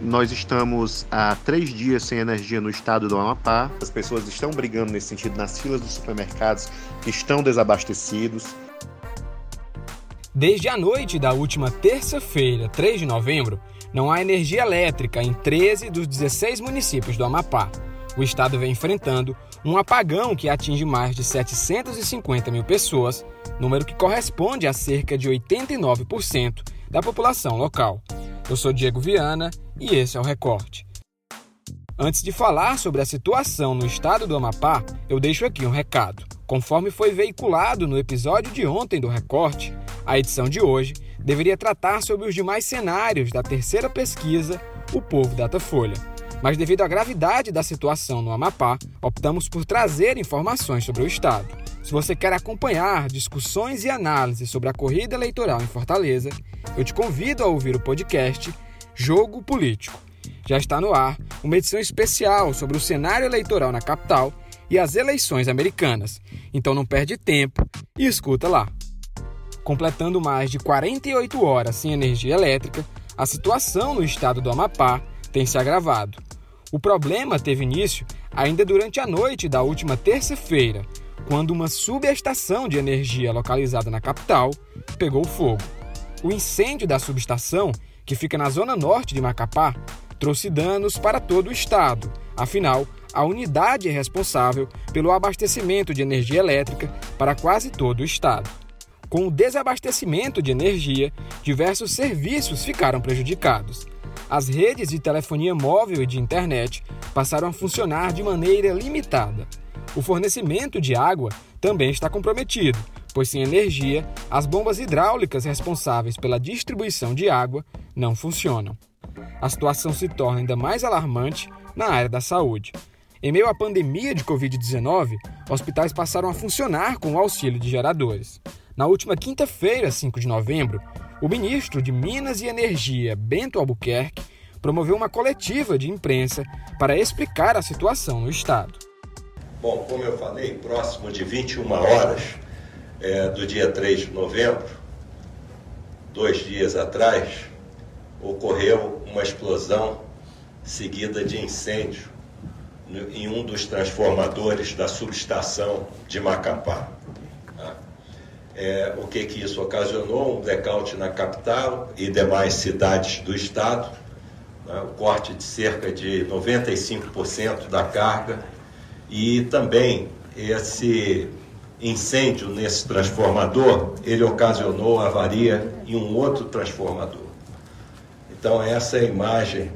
Nós estamos há três dias sem energia no estado do Amapá. As pessoas estão brigando nesse sentido nas filas dos supermercados que estão desabastecidos. Desde a noite da última terça-feira, 3 de novembro, não há energia elétrica em 13 dos 16 municípios do Amapá. O estado vem enfrentando um apagão que atinge mais de 750 mil pessoas, número que corresponde a cerca de 89% da população local. Eu sou Diego Viana e esse é o Recorte. Antes de falar sobre a situação no estado do Amapá, eu deixo aqui um recado. Conforme foi veiculado no episódio de ontem do Recorte, a edição de hoje deveria tratar sobre os demais cenários da terceira pesquisa O Povo Datafolha. Mas devido à gravidade da situação no Amapá, optamos por trazer informações sobre o estado. Se você quer acompanhar discussões e análises sobre a corrida eleitoral em Fortaleza, eu te convido a ouvir o podcast Jogo Político. Já está no ar uma edição especial sobre o cenário eleitoral na capital e as eleições americanas. Então não perde tempo e escuta lá. Completando mais de 48 horas sem energia elétrica, a situação no estado do Amapá tem se agravado. O problema teve início ainda durante a noite da última terça-feira, quando uma subestação de energia localizada na capital pegou fogo. O incêndio da subestação, que fica na zona norte de Macapá, trouxe danos para todo o estado. Afinal, a unidade é responsável pelo abastecimento de energia elétrica para quase todo o estado. Com o desabastecimento de energia, diversos serviços ficaram prejudicados. As redes de telefonia móvel e de internet passaram a funcionar de maneira limitada. O fornecimento de água também está comprometido, pois sem energia, as bombas hidráulicas responsáveis pela distribuição de água não funcionam. A situação se torna ainda mais alarmante na área da saúde. Em meio à pandemia de Covid-19, hospitais passaram a funcionar com o auxílio de geradores. Na última quinta-feira, 5 de novembro, o ministro de Minas e Energia, Bento Albuquerque, promoveu uma coletiva de imprensa para explicar a situação no estado. Bom, como eu falei, próximo de 21 horas é, do dia 3 de novembro, dois dias atrás, ocorreu uma explosão seguida de incêndio em um dos transformadores da subestação de Macapá. É, o que, que isso ocasionou? Um blackout na capital e demais cidades do estado, né? o corte de cerca de 95% da carga e também esse incêndio nesse transformador, ele ocasionou avaria em um outro transformador. Então essa é a imagem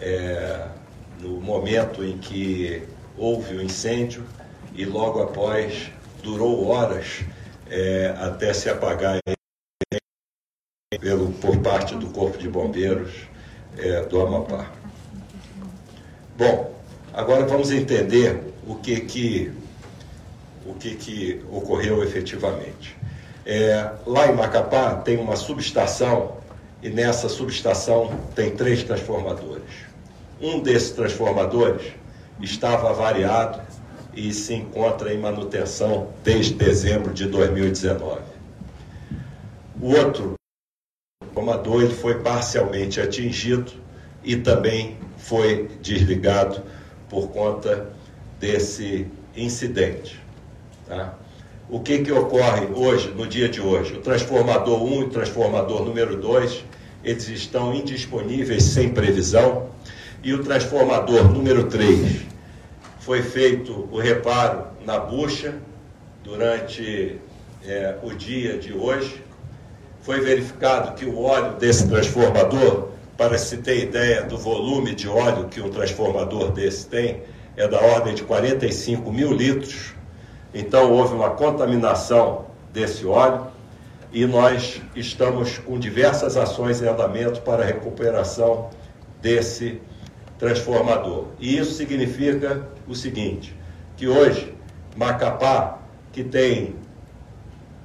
é, no momento em que houve o incêndio e logo após durou horas é, até se apagar pelo, por parte do Corpo de Bombeiros é, do Amapá. Bom, agora vamos entender o que que, o que, que ocorreu efetivamente. É, lá em Macapá tem uma subestação e nessa subestação tem três transformadores. Um desses transformadores estava avariado e se encontra em manutenção desde dezembro de 2019. O outro transformador ele foi parcialmente atingido e também foi desligado por conta desse incidente. Tá? O que, que ocorre hoje, no dia de hoje? O transformador 1 e o transformador número 2, eles estão indisponíveis sem previsão. E o transformador número 3, foi feito o reparo na bucha durante é, o dia de hoje. Foi verificado que o óleo desse transformador, para se ter ideia do volume de óleo que um transformador desse tem, é da ordem de 45 mil litros. Então houve uma contaminação desse óleo e nós estamos com diversas ações em andamento para a recuperação desse transformador. E isso significa o seguinte, que hoje Macapá, que tem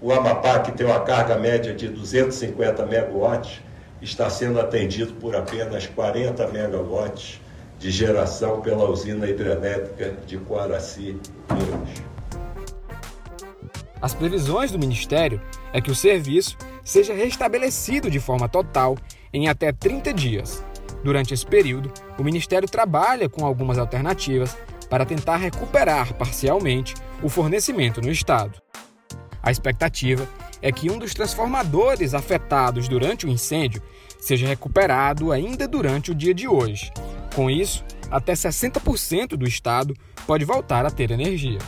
o Amapá, que tem uma carga média de 250 megawatts, está sendo atendido por apenas 40 megawatts de geração pela usina hidrelétrica de Coaraci, Minas. As previsões do Ministério é que o serviço seja restabelecido de forma total em até 30 dias. Durante esse período, o Ministério trabalha com algumas alternativas para tentar recuperar parcialmente o fornecimento no estado. A expectativa é que um dos transformadores afetados durante o incêndio seja recuperado ainda durante o dia de hoje. Com isso, até 60% do estado pode voltar a ter energia.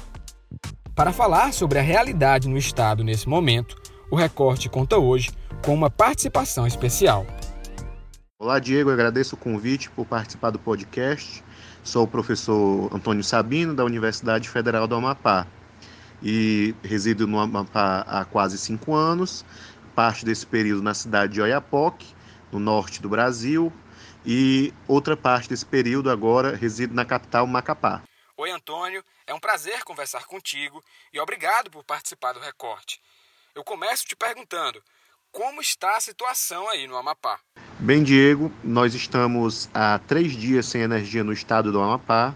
Para falar sobre a realidade no estado nesse momento, o Recorte conta hoje com uma participação especial. Olá, Diego, agradeço o convite por participar do podcast. Sou o professor Antônio Sabino, da Universidade Federal do Amapá, e resido no Amapá há quase cinco anos, parte desse período na cidade de Oiapoque, no norte do Brasil, e outra parte desse período agora resido na capital Macapá. Oi, Antônio, é um prazer conversar contigo e obrigado por participar do recorte. Eu começo te perguntando: como está a situação aí no Amapá? Bem, Diego, nós estamos há três dias sem energia no estado do Amapá.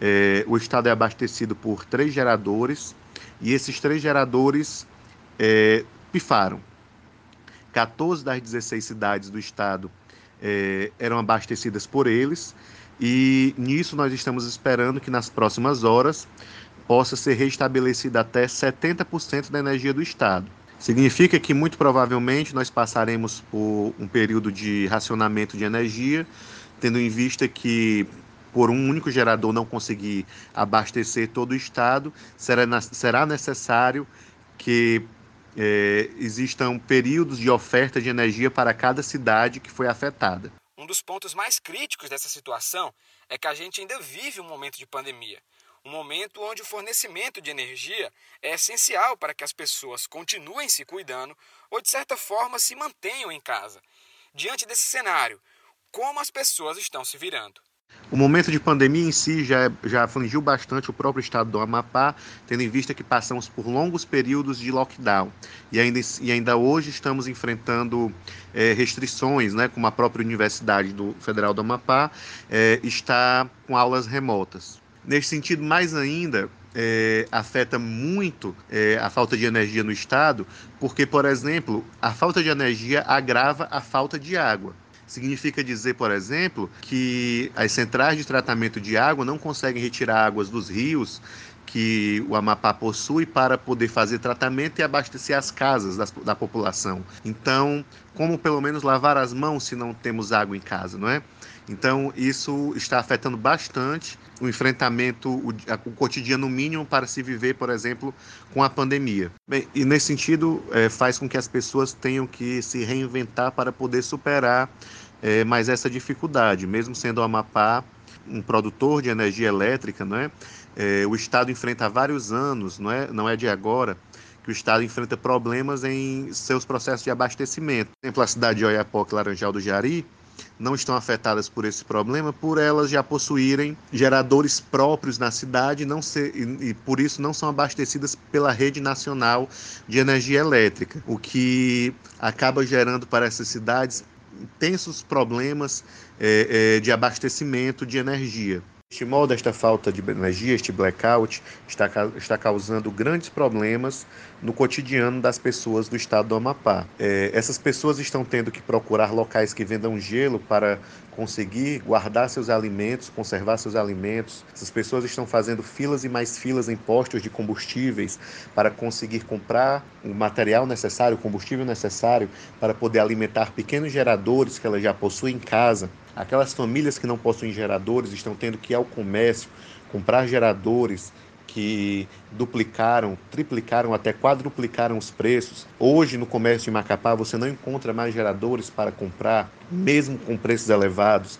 É, o estado é abastecido por três geradores e esses três geradores é, pifaram. 14 das 16 cidades do estado é, eram abastecidas por eles e nisso nós estamos esperando que nas próximas horas possa ser restabelecida até 70% da energia do estado. Significa que muito provavelmente nós passaremos por um período de racionamento de energia, tendo em vista que por um único gerador não conseguir abastecer todo o estado, será, será necessário que é, existam períodos de oferta de energia para cada cidade que foi afetada. Um dos pontos mais críticos dessa situação é que a gente ainda vive um momento de pandemia. Um momento onde o fornecimento de energia é essencial para que as pessoas continuem se cuidando ou, de certa forma, se mantenham em casa. Diante desse cenário, como as pessoas estão se virando? O momento de pandemia em si já, já afligiu bastante o próprio estado do Amapá, tendo em vista que passamos por longos períodos de lockdown. E ainda, e ainda hoje estamos enfrentando é, restrições, né, como a própria Universidade do Federal do Amapá é, está com aulas remotas. Nesse sentido, mais ainda, é, afeta muito é, a falta de energia no estado, porque, por exemplo, a falta de energia agrava a falta de água. Significa dizer, por exemplo, que as centrais de tratamento de água não conseguem retirar águas dos rios que o Amapá possui para poder fazer tratamento e abastecer as casas da, da, população. Então, como pelo menos lavar as mãos se não temos água em casa, não é? Então, isso está afetando bastante o enfrentamento, o, o cotidiano mínimo para se viver, por exemplo, com a pandemia. Bem, e nesse sentido, é, faz com que as pessoas tenham que se reinventar para poder superar é, mais essa dificuldade. Mesmo sendo o Amapá um produtor de energia elétrica, não é? é o Estado enfrenta há vários anos, não é, não é de agora, que o Estado enfrenta problemas em seus processos de abastecimento. Por exemplo, a cidade de Oiapoque, Laranjal do Jari, não estão afetadas por esse problema, por elas já possuírem geradores próprios na cidade não ser, e, e, por isso não são abastecidas pela rede nacional de energia elétrica, o que acaba gerando para essas cidades intensos problemas é, é, de abastecimento de energia. Este modo, esta falta de energia, este blackout, está, está causando grandes problemas no cotidiano das pessoas do estado do Amapá. É, essas pessoas estão tendo que procurar locais que vendam gelo para conseguir guardar seus alimentos, conservar seus alimentos. Essas pessoas estão fazendo filas e mais filas em postos de combustíveis para conseguir comprar o material necessário, o combustível necessário para poder alimentar pequenos geradores que elas já possuem em casa. Aquelas famílias que não possuem geradores estão tendo que ir ao comércio comprar geradores que duplicaram, triplicaram, até quadruplicaram os preços. Hoje, no comércio de Macapá, você não encontra mais geradores para comprar, mesmo com preços elevados.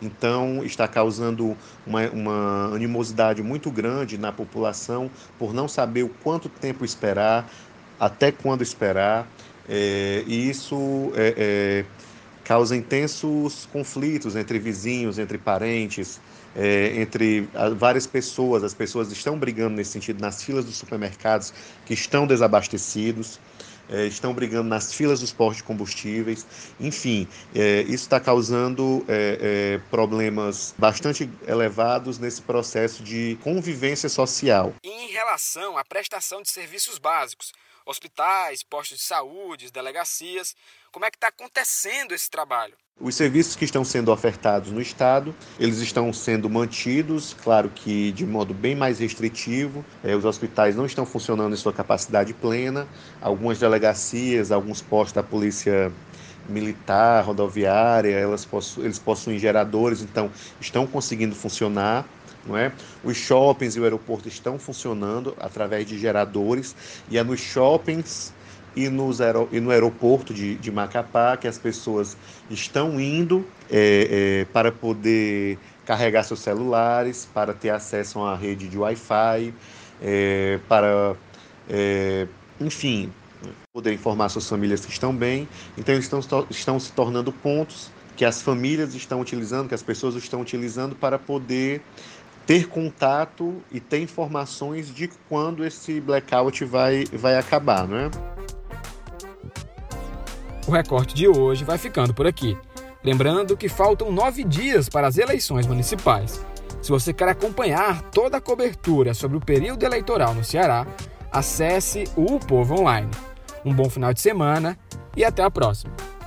Então, está causando uma, uma animosidade muito grande na população por não saber o quanto tempo esperar, até quando esperar. É, e isso é, é, causa intensos conflitos entre vizinhos, entre parentes, é, entre várias pessoas. As pessoas estão brigando nesse sentido nas filas dos supermercados que estão desabastecidos. É, estão brigando nas filas dos postos de combustíveis, enfim, é, isso está causando é, é, problemas bastante elevados nesse processo de convivência social. Em relação à prestação de serviços básicos, hospitais, postos de saúde, delegacias. Como é que está acontecendo esse trabalho? Os serviços que estão sendo ofertados no estado, eles estão sendo mantidos, claro que de modo bem mais restritivo. É, os hospitais não estão funcionando em sua capacidade plena. Algumas delegacias, alguns postos da polícia militar, rodoviária, elas possu eles possuem geradores, então estão conseguindo funcionar. Não é? Os shoppings e o aeroporto estão funcionando através de geradores e é nos shoppings e, nos aer e no aeroporto de, de, Macapá, que as pessoas estão indo é, é, para poder carregar seus celulares, para ter acesso a uma rede de Wi-Fi, é, para, é, enfim, poder informar suas famílias que estão bem. Então, estão, estão se tornando pontos que as famílias estão utilizando, que as pessoas estão utilizando para poder ter contato e ter informações de quando esse blackout vai, vai acabar, não é? O recorte de hoje vai ficando por aqui. Lembrando que faltam nove dias para as eleições municipais. Se você quer acompanhar toda a cobertura sobre o período eleitoral no Ceará, acesse o Povo Online. Um bom final de semana e até a próxima!